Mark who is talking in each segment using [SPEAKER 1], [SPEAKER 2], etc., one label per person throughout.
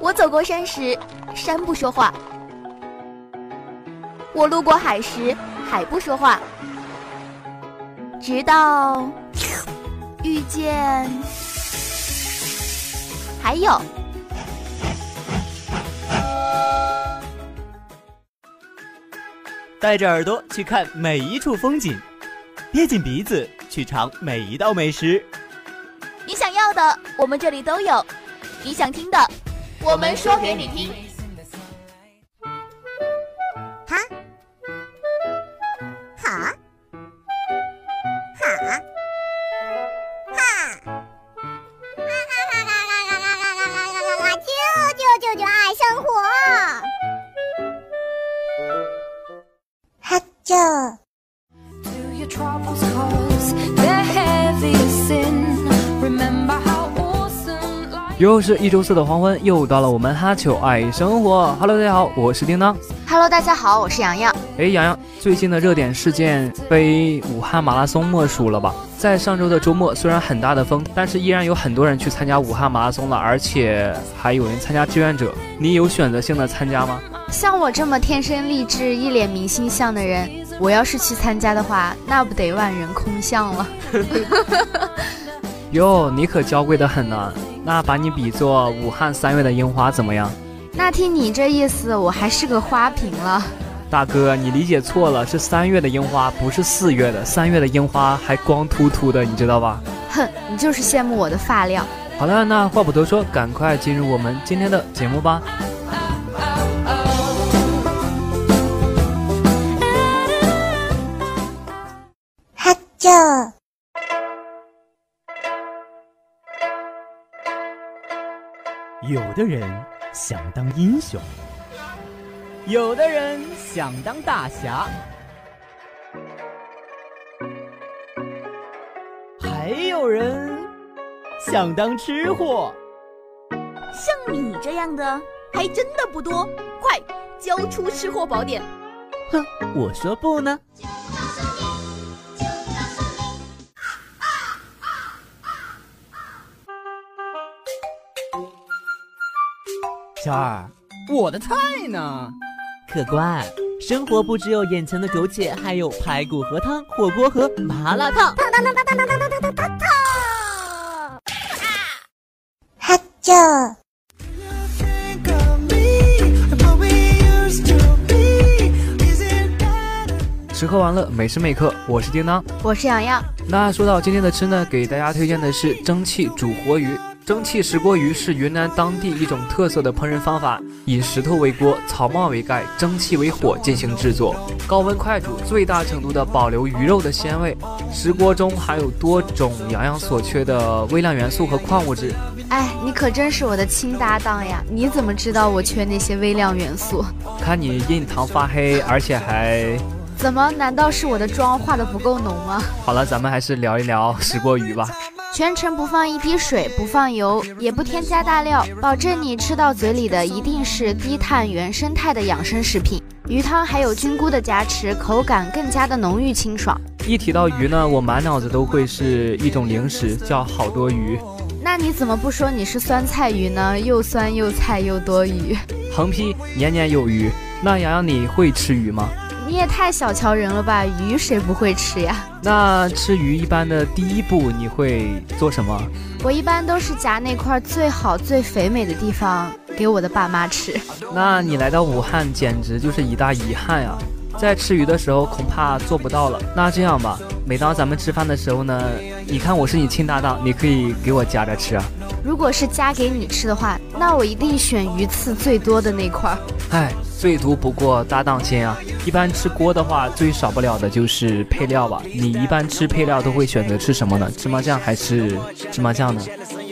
[SPEAKER 1] 我走过山时，山不说话；我路过海时，海不说话。直到遇见，还有。
[SPEAKER 2] 带着耳朵去看每一处风景，憋紧鼻子去尝每一道美食。
[SPEAKER 1] 你想要的，我们这里都有；你想听的，我们说给你听。
[SPEAKER 3] 是一周四的黄昏，又到了我们哈球爱生活。Hello，大家好，我是叮当。
[SPEAKER 1] Hello，大家好，我是洋洋。
[SPEAKER 3] 哎，洋洋，最近的热点事件非武汉马拉松莫属了吧？在上周的周末，虽然很大的风，但是依然有很多人去参加武汉马拉松了，而且还有人参加志愿者。你有选择性的参加吗？
[SPEAKER 4] 像我这么天生丽质、一脸明星相的人，我要是去参加的话，那不得万人空巷了。
[SPEAKER 3] 哟，你可娇贵的很呢。那把你比作武汉三月的樱花怎么样？
[SPEAKER 4] 那听你这意思，我还是个花瓶了。
[SPEAKER 3] 大哥，你理解错了，是三月的樱花，不是四月的。三月的樱花还光秃秃的，你知道吧？
[SPEAKER 4] 哼，你就是羡慕我的发量。
[SPEAKER 3] 好了，那话不多说，赶快进入我们今天的节目吧。
[SPEAKER 5] 哈啾。
[SPEAKER 2] 有的人想当英雄，有的人想当大侠，还有人想当吃货。
[SPEAKER 1] 像你这样的还真的不多，快交出吃货宝典！
[SPEAKER 2] 哼，我说不呢。小二，我的菜呢？客官，生活不只有眼前的苟且，还有排骨和汤、火锅和麻辣烫。烫烫烫烫烫烫烫烫烫烫！
[SPEAKER 5] 哈啾！
[SPEAKER 3] 吃喝玩乐，每时每刻，我是叮当，
[SPEAKER 4] 我是洋洋。
[SPEAKER 3] 那说到今天的吃呢，给大家推荐的是蒸汽煮活鱼。蒸汽石锅鱼是云南当地一种特色的烹饪方法，以石头为锅，草帽为盖，蒸汽为火进行制作，高温快煮，最大程度的保留鱼肉的鲜味。石锅中含有多种洋洋所缺的微量元素和矿物质。
[SPEAKER 4] 哎，你可真是我的亲搭档呀！你怎么知道我缺那些微量元素？
[SPEAKER 3] 看你印堂发黑，而且还……
[SPEAKER 4] 怎么？难道是我的妆化的不够浓吗？
[SPEAKER 3] 好了，咱们还是聊一聊石锅鱼吧。
[SPEAKER 4] 全程不放一滴水，不放油，也不添加大料，保证你吃到嘴里的一定是低碳原生态的养生食品。鱼汤还有菌菇的加持，口感更加的浓郁清爽。
[SPEAKER 3] 一提到鱼呢，我满脑子都会是一种零食，叫好多鱼。
[SPEAKER 4] 那你怎么不说你是酸菜鱼呢？又酸又菜又多余。
[SPEAKER 3] 横批：年年有余。那洋洋，你会吃鱼吗？
[SPEAKER 4] 你也太小瞧人了吧！鱼谁不会吃呀？
[SPEAKER 3] 那吃鱼一般的第一步你会做什么？
[SPEAKER 4] 我一般都是夹那块最好最肥美的地方给我的爸妈吃。
[SPEAKER 3] 那你来到武汉简直就是一大遗憾呀！在吃鱼的时候恐怕做不到了。那这样吧，每当咱们吃饭的时候呢，你看我是你亲搭档，你可以给我夹着吃啊。
[SPEAKER 4] 如果是夹给你吃的话，那我一定选鱼刺最多的那块儿。
[SPEAKER 3] 唉，最毒不过搭档心啊！一般吃锅的话，最少不了的就是配料吧。你一般吃配料都会选择吃什么呢？芝麻酱还是芝麻酱呢？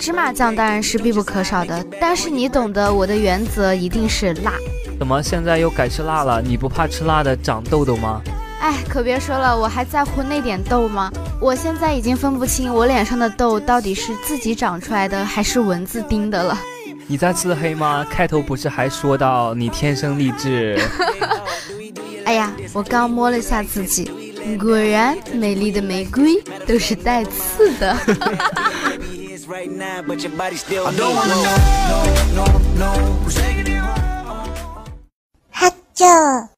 [SPEAKER 4] 芝麻酱当然是必不可少的，但是你懂得我的原则一定是辣。
[SPEAKER 3] 怎么现在又改吃辣了？你不怕吃辣的长痘痘吗？
[SPEAKER 4] 哎，可别说了，我还在乎那点痘吗？我现在已经分不清我脸上的痘到底是自己长出来的还是蚊子叮的了。
[SPEAKER 3] 你在自黑吗？开头不是还说到你天生丽质？
[SPEAKER 4] 哎呀，我刚摸了下自己，果然美丽的玫瑰都是带刺的。
[SPEAKER 5] 哈啾。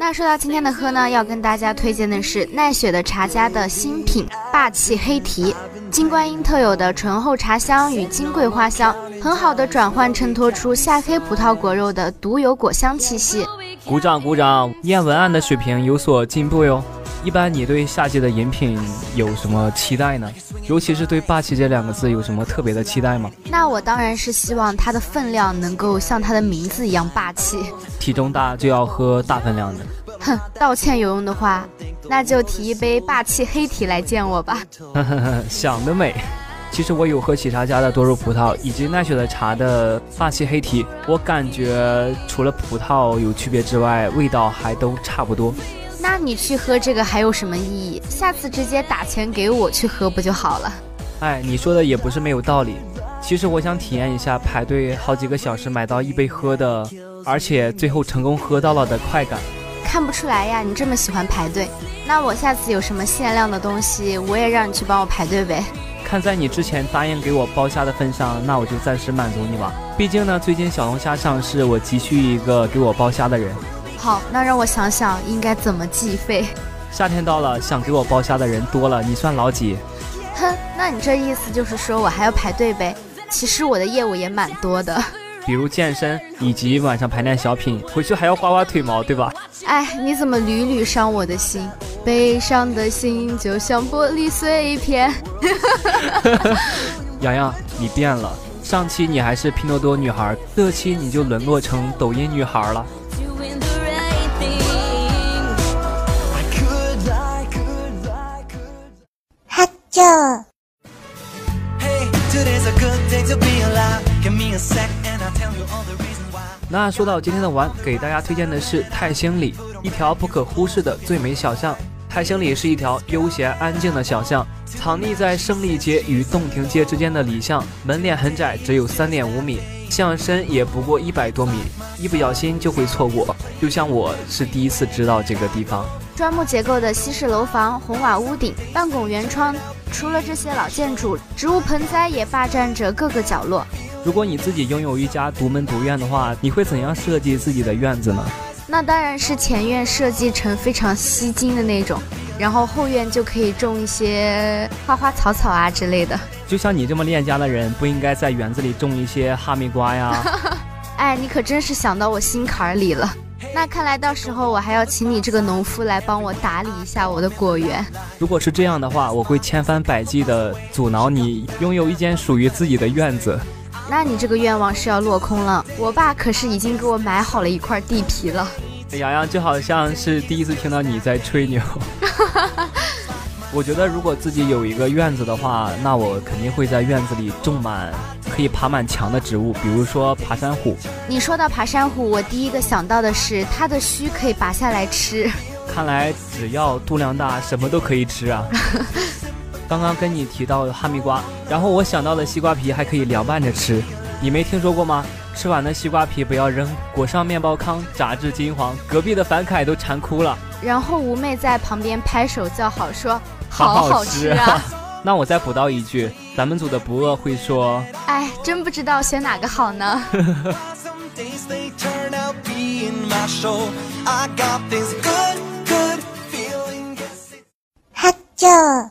[SPEAKER 4] 那说到今天的喝呢，要跟大家推荐的是奈雪的茶家的新品霸气黑提，金观音特有的醇厚茶香与金桂花香，很好的转换衬托出夏黑葡萄果肉的独有果香气息。
[SPEAKER 3] 鼓掌鼓掌，念文案的水平有所进步哟。一般你对夏季的饮品有什么期待呢？尤其是对“霸气”这两个字有什么特别的期待吗？
[SPEAKER 4] 那我当然是希望它的分量能够像它的名字一样霸气。
[SPEAKER 3] 体重大就要喝大分量的。
[SPEAKER 4] 哼，道歉有用的话，那就提一杯霸气黑提来见我吧。
[SPEAKER 3] 呵呵呵，想得美。其实我有喝喜茶家的多肉葡萄以及奈雪的茶的霸气黑提，我感觉除了葡萄有区别之外，味道还都差不多。
[SPEAKER 4] 那你去喝这个还有什么意义？下次直接打钱给我去喝不就好了？
[SPEAKER 3] 哎，你说的也不是没有道理。其实我想体验一下排队好几个小时买到一杯喝的，而且最后成功喝到了的快感。
[SPEAKER 4] 看不出来呀，你这么喜欢排队。那我下次有什么限量的东西，我也让你去帮我排队呗。
[SPEAKER 3] 看在你之前答应给我包虾的份上，那我就暂时满足你吧。毕竟呢，最近小龙虾上市，我急需一个给我包虾的人。
[SPEAKER 4] 好，那让我想想应该怎么计费。
[SPEAKER 3] 夏天到了，想给我包虾的人多了，你算老几？
[SPEAKER 4] 哼，那你这意思就是说我还要排队呗？其实我的业务也蛮多的，
[SPEAKER 3] 比如健身以及晚上排练小品，回去还要刮刮腿毛，对吧？
[SPEAKER 4] 哎，你怎么屡屡伤我的心？悲伤的心就像玻璃碎片。
[SPEAKER 3] 洋洋，你变了。上期你还是拼多多女孩，这期你就沦落成抖音女孩了。
[SPEAKER 5] 哈啾。
[SPEAKER 3] 那说到今天的玩，给大家推荐的是泰兴里，一条不可忽视的最美小巷。泰兴里是一条悠闲安静的小巷，藏匿在胜利街与洞庭街之间的里巷，门脸很窄，只有三点五米，巷。深也不过一百多米，一不小心就会错过。就像我是第一次知道这个地方。
[SPEAKER 4] 砖木结构的西式楼房，红瓦屋顶，半拱圆窗。除了这些老建筑，植物盆栽也霸占着各个角落。
[SPEAKER 3] 如果你自己拥有一家独门独院的话，你会怎样设计自己的院子呢？
[SPEAKER 4] 那当然是前院设计成非常吸睛的那种，然后后院就可以种一些花花草草啊之类的。
[SPEAKER 3] 就像你这么恋家的人，不应该在园子里种一些哈密瓜呀？
[SPEAKER 4] 哎，你可真是想到我心坎里了。那看来到时候我还要请你这个农夫来帮我打理一下我的果园。
[SPEAKER 3] 如果是这样的话，我会千方百计的阻挠你拥有一间属于自己的院子。
[SPEAKER 4] 那你这个愿望是要落空了。我爸可是已经给我买好了一块地皮了。
[SPEAKER 3] 洋洋就好像是第一次听到你在吹牛。我觉得如果自己有一个院子的话，那我肯定会在院子里种满可以爬满墙的植物，比如说爬山虎。
[SPEAKER 4] 你说到爬山虎，我第一个想到的是它的须可以拔下来吃。
[SPEAKER 3] 看来只要肚量大，什么都可以吃啊。刚刚跟你提到哈密瓜，然后我想到了西瓜皮还可以凉拌着吃，你没听说过吗？吃完的西瓜皮不要扔，裹上面包糠，炸至金黄，隔壁的樊凯都馋哭了。
[SPEAKER 4] 然后吴妹在旁边拍手叫好，说
[SPEAKER 3] 好
[SPEAKER 4] 好
[SPEAKER 3] 吃
[SPEAKER 4] 啊。
[SPEAKER 3] 那我再补刀一句，咱们组的不饿会说，
[SPEAKER 4] 哎，真不知道选哪个好呢。
[SPEAKER 5] 哈啾。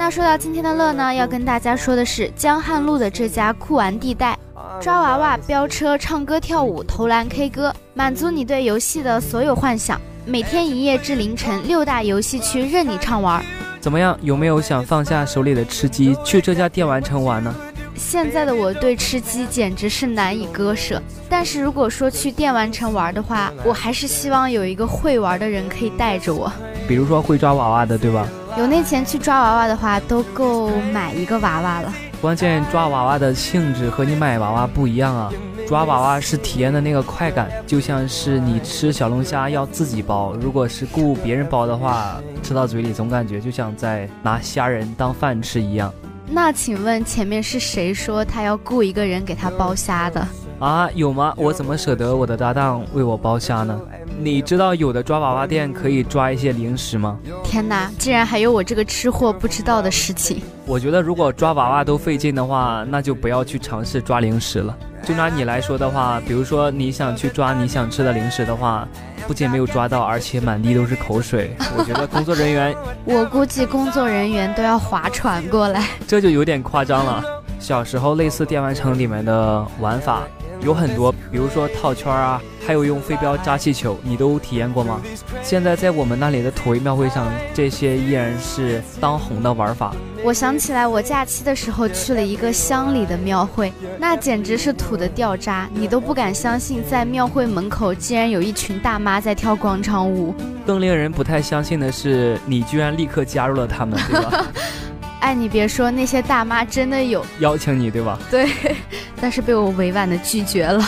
[SPEAKER 4] 那说到今天的乐呢，要跟大家说的是江汉路的这家酷玩地带，抓娃娃、飙车、唱歌跳舞、投篮 K 歌，满足你对游戏的所有幻想。每天一夜至凌晨，六大游戏区任你畅玩。
[SPEAKER 3] 怎么样？有没有想放下手里的吃鸡，去这家电玩城玩呢？
[SPEAKER 4] 现在的我对吃鸡简直是难以割舍，但是如果说去电玩城玩的话，我还是希望有一个会玩的人可以带着我。
[SPEAKER 3] 比如说会抓娃娃的，对吧？
[SPEAKER 4] 有那钱去抓娃娃的话，都够买一个娃娃了。
[SPEAKER 3] 关键抓娃娃的性质和你买娃娃不一样啊！抓娃娃是体验的那个快感，就像是你吃小龙虾要自己剥，如果是雇别人剥的话，吃到嘴里总感觉就像在拿虾仁当饭吃一样。
[SPEAKER 4] 那请问前面是谁说他要雇一个人给他剥虾的？
[SPEAKER 3] 啊，有吗？我怎么舍得我的搭档为我剥虾呢？你知道有的抓娃娃店可以抓一些零食吗？
[SPEAKER 4] 天哪，竟然还有我这个吃货不知道的事情！
[SPEAKER 3] 我觉得如果抓娃娃都费劲的话，那就不要去尝试抓零食了。就拿你来说的话，比如说你想去抓你想吃的零食的话，不仅没有抓到，而且满地都是口水。我觉得工作人员，
[SPEAKER 4] 我估计工作人员都要划船过来，
[SPEAKER 3] 这就有点夸张了。小时候类似电玩城里面的玩法。有很多，比如说套圈啊，还有用飞镖扎气球，你都体验过吗？现在在我们那里的土味庙会上，这些依然是当红的玩法。
[SPEAKER 4] 我想起来，我假期的时候去了一个乡里的庙会，那简直是土的掉渣，你都不敢相信，在庙会门口竟然有一群大妈在跳广场舞。
[SPEAKER 3] 更令人不太相信的是，你居然立刻加入了他们，对吧？
[SPEAKER 4] 哎，你别说，那些大妈真的有
[SPEAKER 3] 邀请你，对吧？
[SPEAKER 4] 对，但是被我委婉的拒绝了。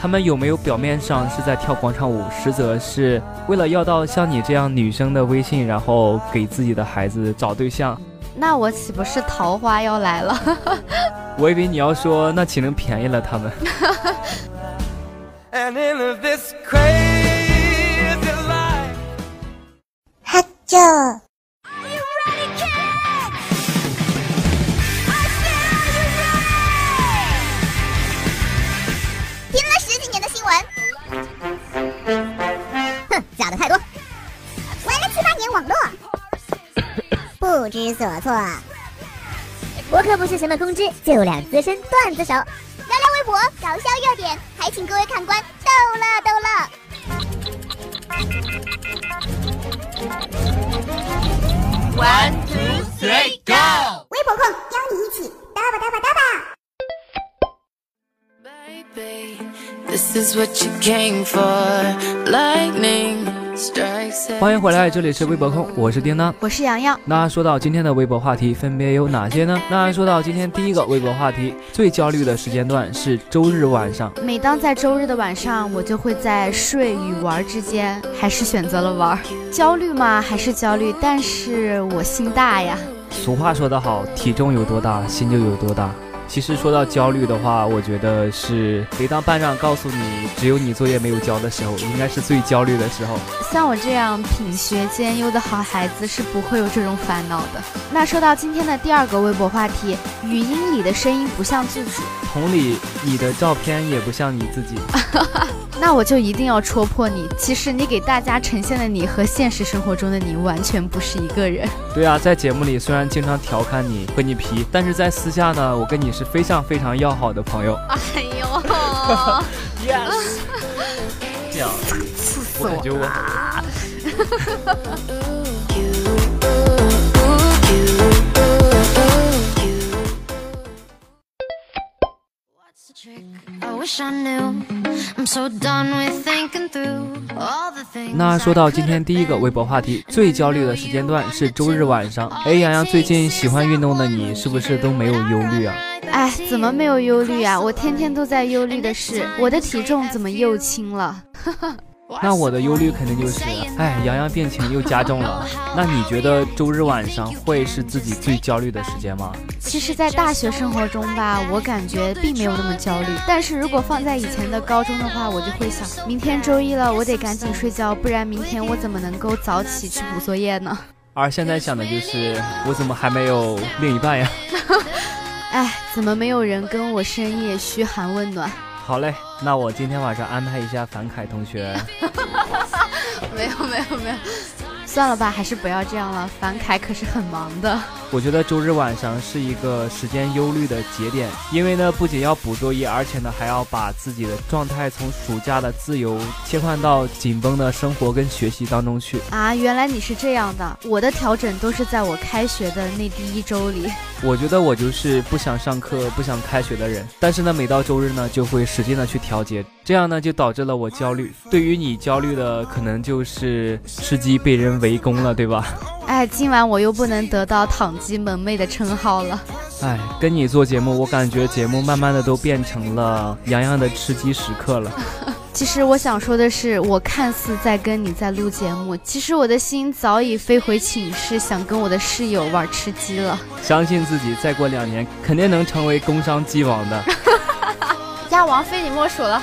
[SPEAKER 3] 他们有没有表面上是在跳广场舞，实则是为了要到像你这样女生的微信，然后给自己的孩子找对象？
[SPEAKER 4] 那我岂不是桃花要来了？
[SPEAKER 3] 我以为你要说，那岂能便宜了他们？
[SPEAKER 5] 哈就。不知所措。我可不是什么公知，就两资深段子手，聊聊微博，搞笑热点，还请各位看官逗乐逗乐。
[SPEAKER 6] One two three go！
[SPEAKER 5] 微博控邀你一起嘚吧嘚吧嘚吧。
[SPEAKER 6] Baby, this is what you came for, lightning.
[SPEAKER 3] 欢迎回来，这里是微博控，我是叮当，
[SPEAKER 4] 我是洋洋。
[SPEAKER 3] 那说到今天的微博话题，分别有哪些呢？那说到今天第一个微博话题，最焦虑的时间段是周日晚上。
[SPEAKER 4] 每当在周日的晚上，我就会在睡与玩之间，还是选择了玩。焦虑吗？还是焦虑？但是我心大呀。
[SPEAKER 3] 俗话说得好，体重有多大，心就有多大。其实说到焦虑的话，我觉得是每当班长告诉你只有你作业没有交的时候，应该是最焦虑的时候。
[SPEAKER 4] 像我这样品学兼优的好孩子是不会有这种烦恼的。那说到今天的第二个微博话题，语音里的声音不像自己，
[SPEAKER 3] 同理，你的照片也不像你自己。
[SPEAKER 4] 那我就一定要戳破你。其实你给大家呈现的你和现实生活中的你完全不是一个人。
[SPEAKER 3] 对啊，在节目里虽然经常调侃你和你皮，但是在私下呢，我跟你是非常非常要好的朋友。
[SPEAKER 4] 哎呦
[SPEAKER 3] ，yes，这样，我感觉我。那说到今天第一个微博话题，最焦虑的时间段是周日晚上。哎，洋洋，最近喜欢运动的你，是不是都没有忧虑啊？
[SPEAKER 4] 哎，怎么没有忧虑啊？我天天都在忧虑的是，我的体重怎么又轻了？
[SPEAKER 3] 那我的忧虑肯定就是，哎，洋洋病情又加重了。那你觉得周日晚上 会是自己最焦虑的时间吗？
[SPEAKER 4] 其实，在大学生活中吧，我感觉并没有那么焦虑。但是如果放在以前的高中的话，我就会想，明天周一了，我得赶紧睡觉，不然明天我怎么能够早起去补作业呢？
[SPEAKER 3] 而现在想的就是，我怎么还没有另一半呀？
[SPEAKER 4] 哎，怎么没有人跟我深夜嘘寒问暖？
[SPEAKER 3] 好嘞，那我今天晚上安排一下樊凯同学。
[SPEAKER 4] 没有没有没有，算了吧，还是不要这样了。樊凯可是很忙的。
[SPEAKER 3] 我觉得周日晚上是一个时间忧虑的节点，因为呢，不仅要补作业，而且呢，还要把自己的状态从暑假的自由切换到紧绷的生活跟学习当中去。
[SPEAKER 4] 啊，原来你是这样的。我的调整都是在我开学的那 第一周里。
[SPEAKER 3] 我觉得我就是不想上课、不想开学的人，但是呢，每到周日呢，就会使劲的去调节，这样呢，就导致了我焦虑。对于你焦虑的，可能就是吃鸡被人围攻了，对吧？
[SPEAKER 4] 哎，今晚我又不能得到躺鸡萌妹的称号了。
[SPEAKER 3] 哎，跟你做节目，我感觉节目慢慢的都变成了洋洋的吃鸡时刻了。
[SPEAKER 4] 其实我想说的是，我看似在跟你在录节目，其实我的心早已飞回寝室，想跟我的室友玩吃鸡了。
[SPEAKER 3] 相信自己，再过两年肯定能成为工商鸡王的。
[SPEAKER 4] 鸭王非你莫属了。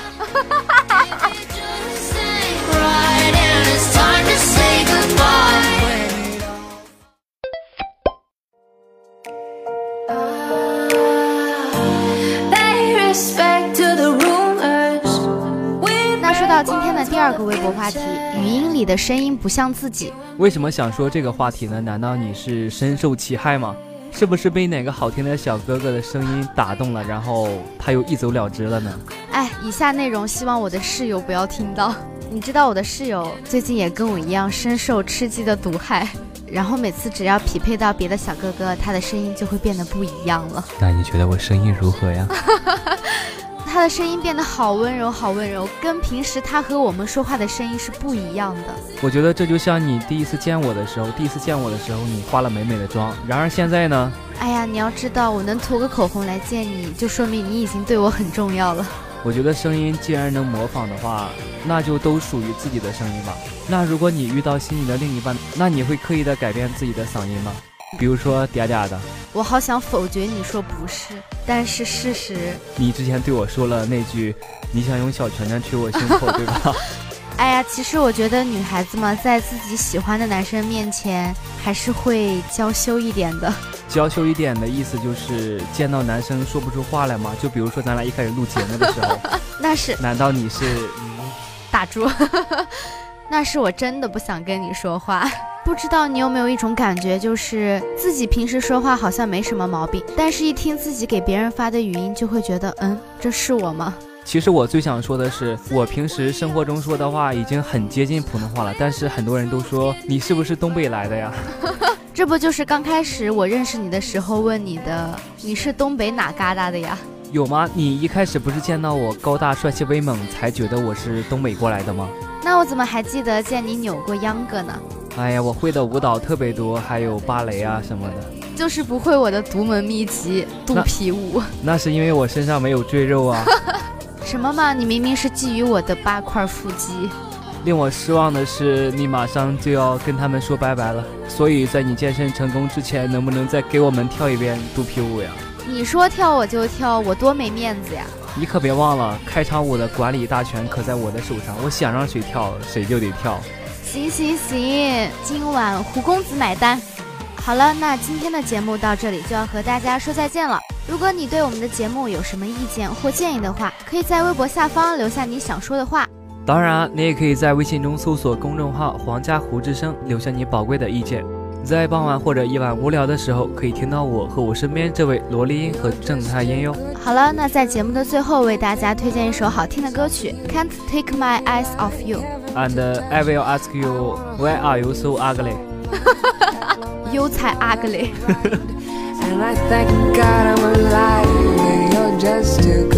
[SPEAKER 4] 二个微博话题，语音里的声音不像自己。
[SPEAKER 3] 为什么想说这个话题呢？难道你是深受其害吗？是不是被哪个好听的小哥哥的声音打动了，然后他又一走了之了呢？
[SPEAKER 4] 哎，以下内容希望我的室友不要听到。你知道我的室友最近也跟我一样深受吃鸡的毒害，然后每次只要匹配到别的小哥哥，他的声音就会变得不一样了。
[SPEAKER 3] 那你觉得我声音如何呀？
[SPEAKER 4] 他的声音变得好温柔，好温柔，跟平时他和我们说话的声音是不一样的。
[SPEAKER 3] 我觉得这就像你第一次见我的时候，第一次见我的时候，你化了美美的妆，然而现在呢？
[SPEAKER 4] 哎呀，你要知道，我能涂个口红来见你，就说明你已经对我很重要了。
[SPEAKER 3] 我觉得声音既然能模仿的话，那就都属于自己的声音吧。那如果你遇到心仪的另一半，那你会刻意的改变自己的嗓音吗？比如说嗲嗲的，
[SPEAKER 4] 我好想否决你说不是，但是事实，
[SPEAKER 3] 你之前对我说了那句，你想用小拳拳捶我胸口，对吧？
[SPEAKER 4] 哎呀，其实我觉得女孩子嘛，在自己喜欢的男生面前，还是会娇羞一点的。
[SPEAKER 3] 娇羞一点的意思就是见到男生说不出话来吗？就比如说咱俩一开始录节目的时候，
[SPEAKER 4] 那是？
[SPEAKER 3] 难道你是
[SPEAKER 4] 打住？那是我真的不想跟你说话。不知道你有没有一种感觉，就是自己平时说话好像没什么毛病，但是一听自己给别人发的语音，就会觉得，嗯，这是我吗？
[SPEAKER 3] 其实我最想说的是，我平时生活中说的话已经很接近普通话了，但是很多人都说你是不是东北来的呀？
[SPEAKER 4] 这不就是刚开始我认识你的时候问你的，你是东北哪旮瘩的呀？
[SPEAKER 3] 有吗？你一开始不是见到我高大帅气威猛才觉得我是东北过来的吗？
[SPEAKER 4] 那我怎么还记得见你扭过秧歌呢？
[SPEAKER 3] 哎呀，我会的舞蹈特别多，还有芭蕾啊什么的，
[SPEAKER 4] 就是不会我的独门秘籍肚皮舞。
[SPEAKER 3] 那是因为我身上没有赘肉啊。
[SPEAKER 4] 什么嘛？你明明是觊觎我的八块腹肌。
[SPEAKER 3] 令我失望的是，你马上就要跟他们说拜拜了。所以在你健身成功之前，能不能再给我们跳一遍肚皮舞呀？
[SPEAKER 4] 你说跳我就跳，我多没面子呀！
[SPEAKER 3] 你可别忘了，开场舞的管理大权可在我的手上，我想让谁跳谁就得跳。
[SPEAKER 4] 行行行，今晚胡公子买单。好了，那今天的节目到这里就要和大家说再见了。如果你对我们的节目有什么意见或建议的话，可以在微博下方留下你想说的话。
[SPEAKER 3] 当然，你也可以在微信中搜索公众号“皇家胡之声”，留下你宝贵的意见。在傍晚或者夜晚无聊的时候，可以听到我和我身边这位萝莉音和正太音哟。
[SPEAKER 4] 好了，那在节目的最后，为大家推荐一首好听的歌曲《Can't Take My Eyes Off You》。
[SPEAKER 3] And I will ask you, why are you so ugly?
[SPEAKER 4] You 才 ugly.
[SPEAKER 6] And I thank God I'm alive. You're just too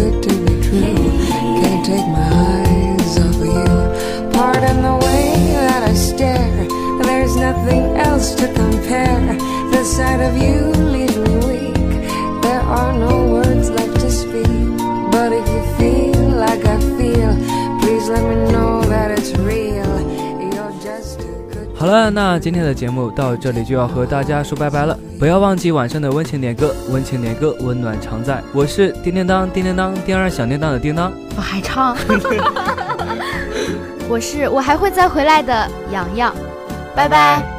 [SPEAKER 6] else to compare. The sight of you leaves me weak. There are no words left to speak. But if you feel like I feel, please let me know that it's real. You're just too good.
[SPEAKER 3] 好了，那今天的节目到这里就要和大家说拜拜了。不要忘记晚上的温情点歌，温情点歌，温暖常在。我是叮叮当，叮叮当，第二响叮当的叮当。
[SPEAKER 4] 我还唱。我是我还会再回来的，洋洋。拜拜。